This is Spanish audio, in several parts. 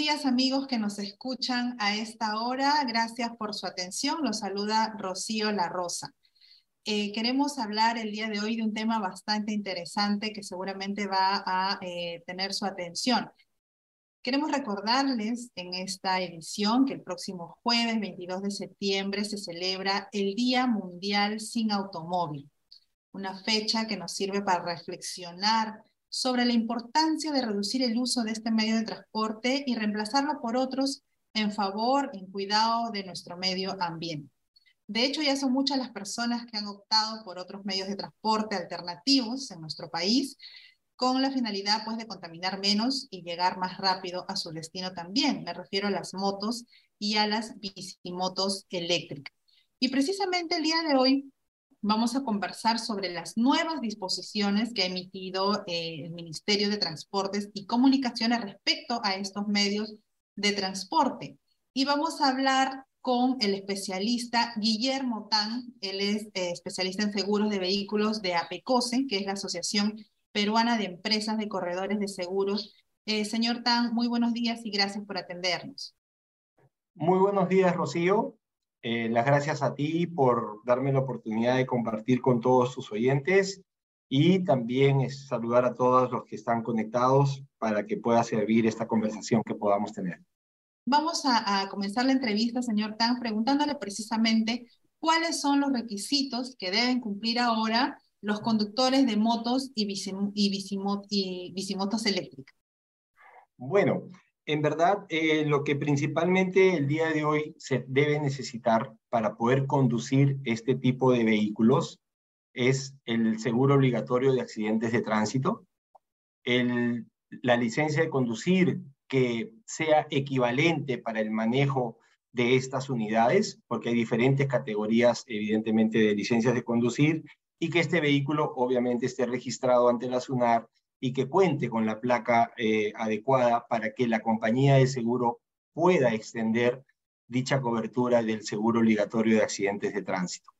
días amigos que nos escuchan a esta hora. Gracias por su atención. Los saluda Rocío La Rosa. Eh, queremos hablar el día de hoy de un tema bastante interesante que seguramente va a eh, tener su atención. Queremos recordarles en esta edición que el próximo jueves 22 de septiembre se celebra el Día Mundial sin Automóvil, una fecha que nos sirve para reflexionar sobre la importancia de reducir el uso de este medio de transporte y reemplazarlo por otros en favor, en cuidado de nuestro medio ambiente. De hecho, ya son muchas las personas que han optado por otros medios de transporte alternativos en nuestro país, con la finalidad pues, de contaminar menos y llegar más rápido a su destino también. Me refiero a las motos y a las bicimotos eléctricas. Y precisamente el día de hoy vamos a conversar sobre las nuevas disposiciones que ha emitido eh, el Ministerio de Transportes y Comunicaciones respecto a estos medios de transporte. Y vamos a hablar con el especialista Guillermo Tan, él es eh, especialista en seguros de vehículos de APECOSE, que es la Asociación Peruana de Empresas de Corredores de Seguros. Eh, señor Tan, muy buenos días y gracias por atendernos. Muy buenos días, Rocío. Eh, las gracias a ti por darme la oportunidad de compartir con todos tus oyentes y también es saludar a todos los que están conectados para que pueda servir esta conversación que podamos tener. Vamos a, comenzar la entrevista, señor Tan, preguntándole precisamente cuáles son los requisitos que deben cumplir ahora los conductores de motos y, y, bicimotos eléctricas. Bueno, en verdad, eh, lo que principalmente el día de hoy se debe necesitar para poder conducir este tipo de vehículos es el seguro obligatorio de accidentes de tránsito, la licencia de conducir que sea equivalente para el manejo de estas unidades, porque hay diferentes categorías, evidentemente, de licencias de conducir, y que este vehículo obviamente esté registrado ante la SUNAR y que cuente con la placa eh, adecuada para que la compañía de seguro pueda extender dicha cobertura del seguro obligatorio de accidentes de tránsito.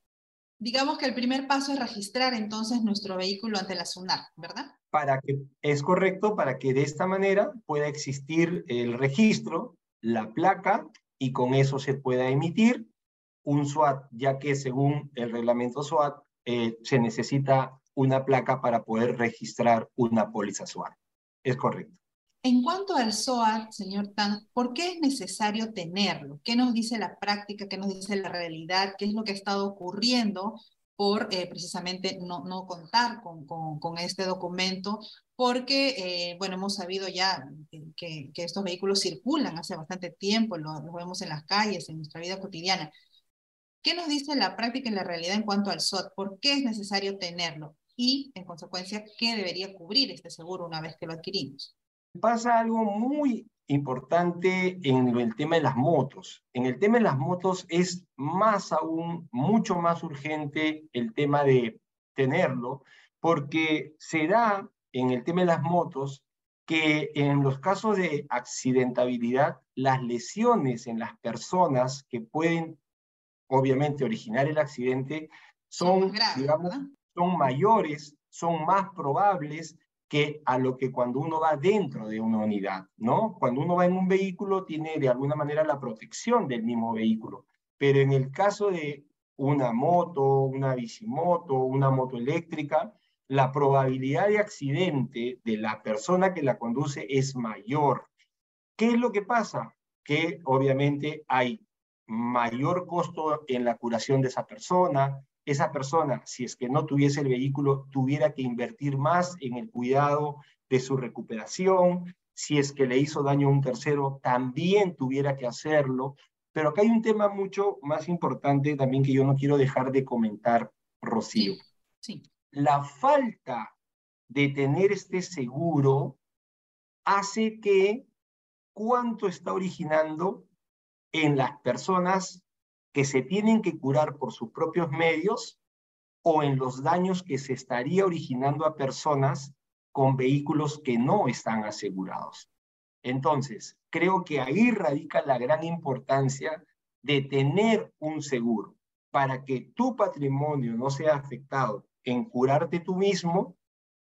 Digamos que el primer paso es registrar entonces nuestro vehículo ante la SUNAR, ¿verdad? Para que, es correcto, para que de esta manera pueda existir el registro, la placa, y con eso se pueda emitir un SWAT, ya que según el reglamento SWAT eh, se necesita una placa para poder registrar una póliza SOAT. Es correcto. En cuanto al SOAT, señor Tan, ¿por qué es necesario tenerlo? ¿Qué nos dice la práctica? ¿Qué nos dice la realidad? ¿Qué es lo que ha estado ocurriendo por eh, precisamente no, no contar con, con, este documento? Porque, eh, bueno, hemos sabido ya que, que, estos vehículos circulan hace bastante tiempo, los vemos en las calles, en nuestra vida cotidiana. ¿Qué nos dice la práctica y la realidad en cuanto al SOAT? ¿Por qué es necesario tenerlo? Y, en consecuencia, qué debería cubrir este seguro una vez que lo adquirimos. Pasa algo muy importante en el tema de las motos. En el tema de las motos es más aún, mucho más urgente el tema de tenerlo, porque se da en el tema de las motos que en los casos de accidentabilidad, las lesiones en las personas que pueden obviamente originar el accidente son, digamos, son mayores, son más probables que a lo que cuando uno va dentro de una unidad, ¿no? Cuando uno va en un vehículo tiene de alguna manera la protección del mismo vehículo, pero en el caso de una moto, una bicimoto, una moto eléctrica, la probabilidad de accidente de la persona que la conduce es mayor. ¿Qué es lo que pasa? Que obviamente hay mayor costo en la curación de esa persona, esa persona, si es que no tuviese el vehículo, tuviera que invertir más en el cuidado de su recuperación, si es que le hizo daño a un tercero, también tuviera que hacerlo. Pero acá hay un tema mucho más importante también que yo no quiero dejar de comentar, Rocío. Sí, La falta de tener este seguro hace que cuánto está originando en las personas que se tienen que curar por sus propios medios o en los daños que se estaría originando a personas con vehículos que no están asegurados. Entonces, creo que ahí radica la gran importancia de tener un seguro para que tu patrimonio no sea afectado en curarte tú mismo,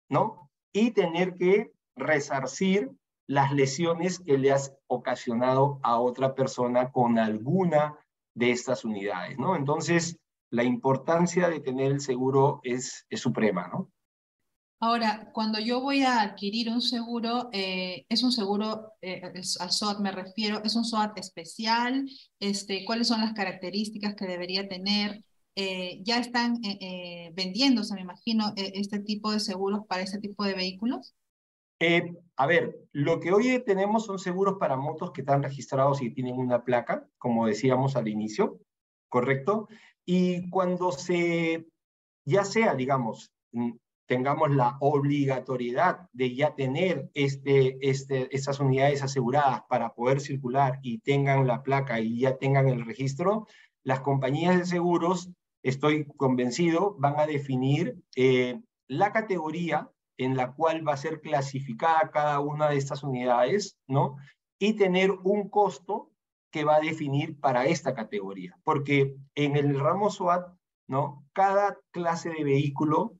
¿no? Y tener que resarcir las lesiones que le has ocasionado a otra persona con alguna de estas unidades, ¿no? Entonces, la importancia de tener el seguro es, es suprema, ¿no? Ahora, cuando yo voy a adquirir un seguro, eh, es un seguro, eh, al SOAT me refiero, es un SOAT especial, este, ¿cuáles son las características que debería tener? Eh, ¿Ya están vendiéndose, me imagino, este tipo de seguros para este tipo de vehículos? A ver, lo que hoy tenemos son seguros para motos que están registrados y tienen una placa, como decíamos al inicio, ¿correcto? Y cuando se, ya sea, digamos, mm, tengamos la obligatoriedad de ya tener este, este, estas unidades aseguradas para poder circular y tengan la placa y ya tengan el registro, las compañías de seguros, estoy convencido, van a definir eh, la categoría en la cual va a ser clasificada cada una de estas unidades, ¿no? Y tener un costo que va a definir para esta categoría. Porque en el ramo SWAT, ¿no? Cada clase de vehículo,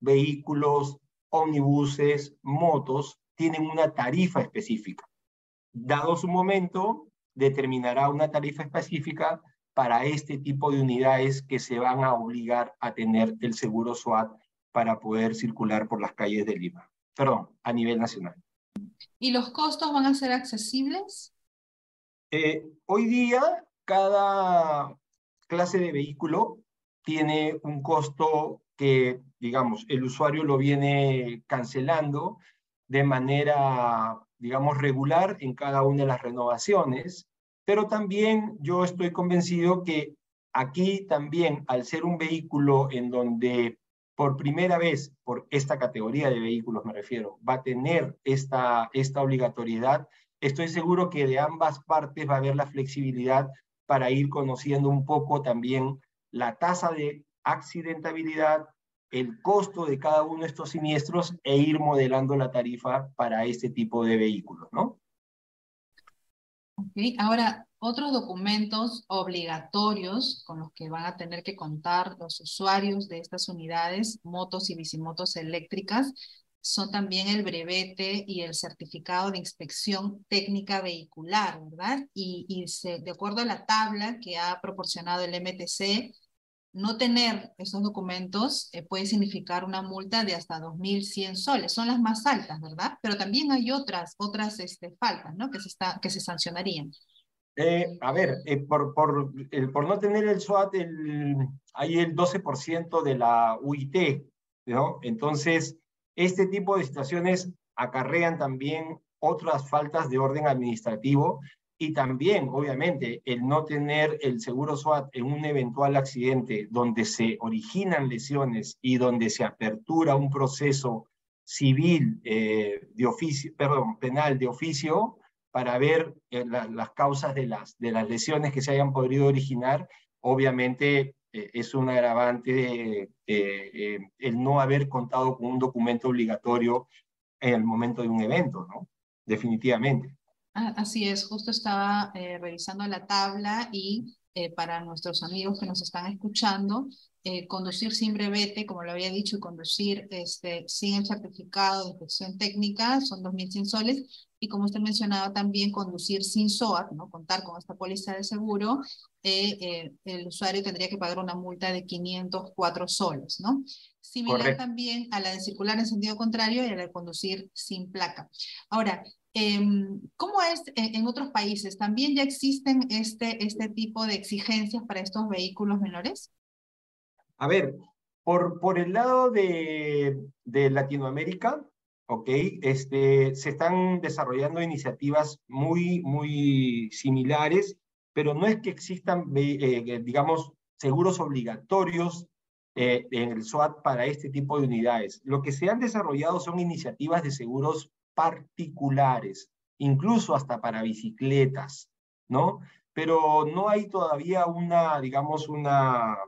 vehículos, omnibuses, motos, tienen una tarifa específica. Dado su momento, determinará una tarifa específica para este tipo de unidades que se van a obligar a tener el seguro SWAT para poder circular por las calles de Lima. Perdón, a nivel nacional. ¿Y los costos van a ser accesibles? Eh, hoy día, cada clase de vehículo tiene un costo que, digamos, el usuario lo viene cancelando de manera, digamos, regular en cada una de las renovaciones, pero también yo estoy convencido que aquí también, al ser un vehículo en donde por primera vez, por esta categoría de vehículos me refiero, va a tener esta, esta obligatoriedad, estoy seguro que de ambas partes va a haber la flexibilidad para ir conociendo un poco también la tasa de accidentabilidad, el costo de cada uno de estos siniestros e ir modelando la tarifa para este tipo de vehículos, ¿no? Ok, ahora, otros documentos obligatorios con los que van a tener que contar los usuarios de estas unidades, motos y bicimotos eléctricas, son también el brevete y el certificado de inspección técnica vehicular, ¿verdad? Y, de acuerdo a la tabla que ha proporcionado el MTC, no tener esos documentos eh, puede significar una multa de hasta 2.100 soles. Son las más altas, ¿verdad? Pero también hay otras, otras este, faltas, ¿no? Que se, está, que se sancionarían. Eh, a ver, eh, por, por, el, por no tener el SWAT, el, hay el 12% de la UIT, ¿no? Entonces, este tipo de situaciones acarrean también otras faltas de orden administrativo y también, obviamente, el no tener el seguro SWAT en un eventual accidente donde se originan lesiones y donde se apertura un proceso civil eh, de oficio, perdón, penal de oficio, para ver eh, las causas de las, de las lesiones que se hayan podido originar, obviamente eh, es un agravante eh, el no haber contado con un documento obligatorio en el momento de un evento, ¿no? Definitivamente. Ah, así es, justo estaba revisando la tabla y para nuestros amigos que nos están escuchando, conducir sin brevete, como lo había dicho, y conducir este, sin el certificado de inspección técnica son 2.100 soles, y como usted mencionaba también, conducir sin SOAT, ¿no? contar con esta póliza de seguro, eh, eh, el usuario tendría que pagar una multa de 504 soles, ¿no? Similar también a la de circular en sentido contrario y a la de conducir sin placa. Ahora, em, ¿cómo es en otros países? ¿También ya existen este, este tipo de exigencias para estos vehículos menores? A ver, por, por el lado de, de Latinoamérica, ¿ok? Este, se están desarrollando iniciativas muy, muy similares, pero no es que existan, eh, digamos, seguros obligatorios eh, en el SWAT para este tipo de unidades. Lo que se han desarrollado son iniciativas de seguros particulares, incluso hasta para bicicletas, ¿no? Pero no hay todavía una, digamos, una,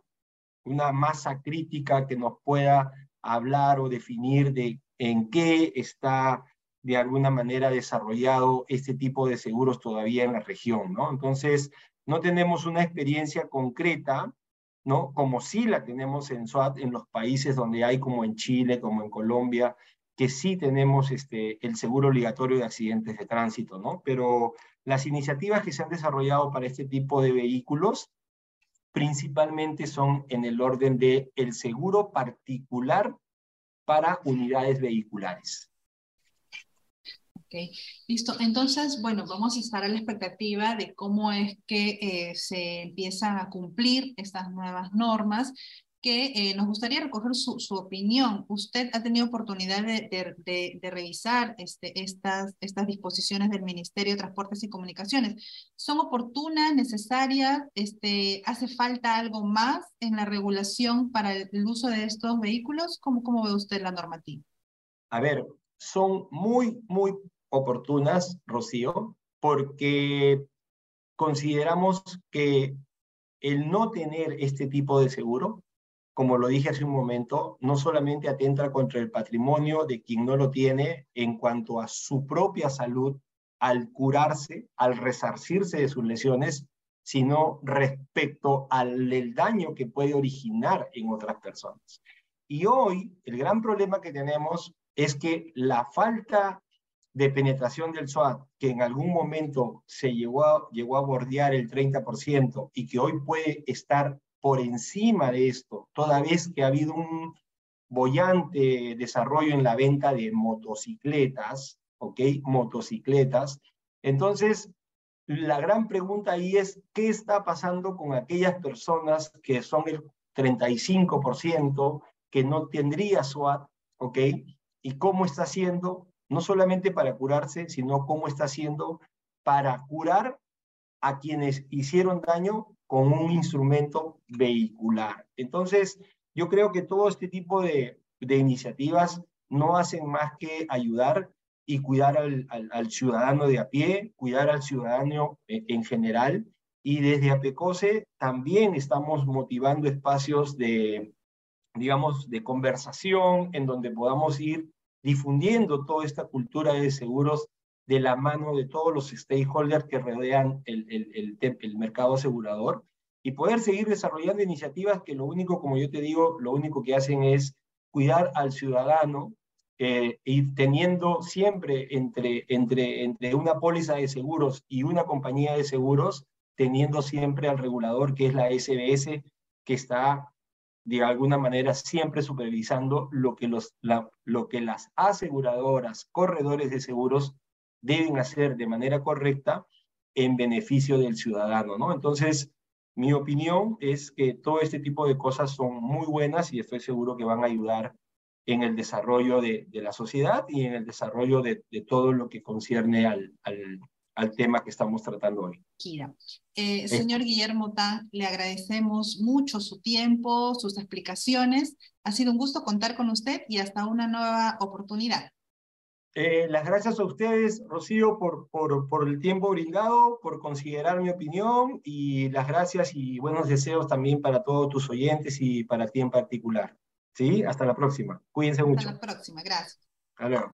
una masa crítica que nos pueda hablar o definir de en qué está de alguna manera desarrollado este tipo de seguros todavía en la región, ¿no? Entonces, no tenemos una experiencia concreta, ¿no? Como sí la tenemos en SWAT en los países donde hay, como en Chile, como en Colombia, que sí tenemos este, el seguro obligatorio de accidentes de tránsito, ¿no? Pero las iniciativas que se han desarrollado para este tipo de vehículos principalmente son en el orden de el seguro particular para unidades vehiculares. Ok, listo. Entonces, bueno, vamos a estar a la expectativa de cómo es que eh, se empiezan a cumplir estas nuevas normas que eh, nos gustaría recoger su, opinión. Usted ha tenido oportunidad de, revisar este, estas, estas disposiciones del Ministerio de Transportes y Comunicaciones. ¿Son oportunas, necesarias? Este, ¿Hace falta algo más en la regulación para el, uso de estos vehículos? ¿Cómo, ¿Cómo ve usted la normativa? A ver, son muy, muy oportunas, Rocío, porque consideramos que el no tener este tipo de seguro como lo dije hace un momento, no solamente atenta contra el patrimonio de quien no lo tiene en cuanto a su propia salud al curarse, al resarcirse de sus lesiones, sino respecto al daño que puede originar en otras personas. Y hoy el gran problema que tenemos es que la falta de penetración del SWAT, que en algún momento se llegó a, llegó a bordear el 30% y que hoy puede estar por encima de esto, toda vez que ha habido un bollante desarrollo en la venta de motocicletas, ¿ok? Motocicletas. Entonces, la gran pregunta ahí es, ¿qué está pasando con aquellas personas que son el 35% que no tendría SWAT, ¿ok? Y cómo está haciendo, no solamente para curarse, sino cómo está haciendo para curar a quienes hicieron daño con un instrumento vehicular. Entonces, yo creo que todo este tipo de, iniciativas no hacen más que ayudar y cuidar al, ciudadano de a pie, cuidar al ciudadano en general. Y desde APECOSE también estamos motivando espacios de, digamos, de conversación en donde podamos ir difundiendo toda esta cultura de seguros de la mano de todos los stakeholders que rodean el, el, el, mercado asegurador y poder seguir desarrollando iniciativas que lo único, como yo te digo, lo único que hacen es cuidar al ciudadano eh, y teniendo siempre entre, entre, entre una póliza de seguros y una compañía de seguros, teniendo siempre al regulador que es la SBS, que está de alguna manera siempre supervisando lo que, los, lo que las aseguradoras, corredores de seguros deben hacer de manera correcta en beneficio del ciudadano, ¿no? Entonces, mi opinión es que todo este tipo de cosas son muy buenas y estoy seguro que van a ayudar en el desarrollo de, la sociedad y en el desarrollo de, todo lo que concierne al, al, tema que estamos tratando hoy. Kira. Eh, señor Guillermo Tan, le agradecemos mucho su tiempo, sus explicaciones. Ha sido un gusto contar con usted y hasta una nueva oportunidad. Eh, las gracias a ustedes, Rocío, por, por, por, el tiempo brindado, por considerar mi opinión y las gracias y buenos deseos también para todos tus oyentes y para ti en particular. ¿Sí? Hasta la próxima. Cuídense mucho. Hasta la próxima. Gracias. Hasta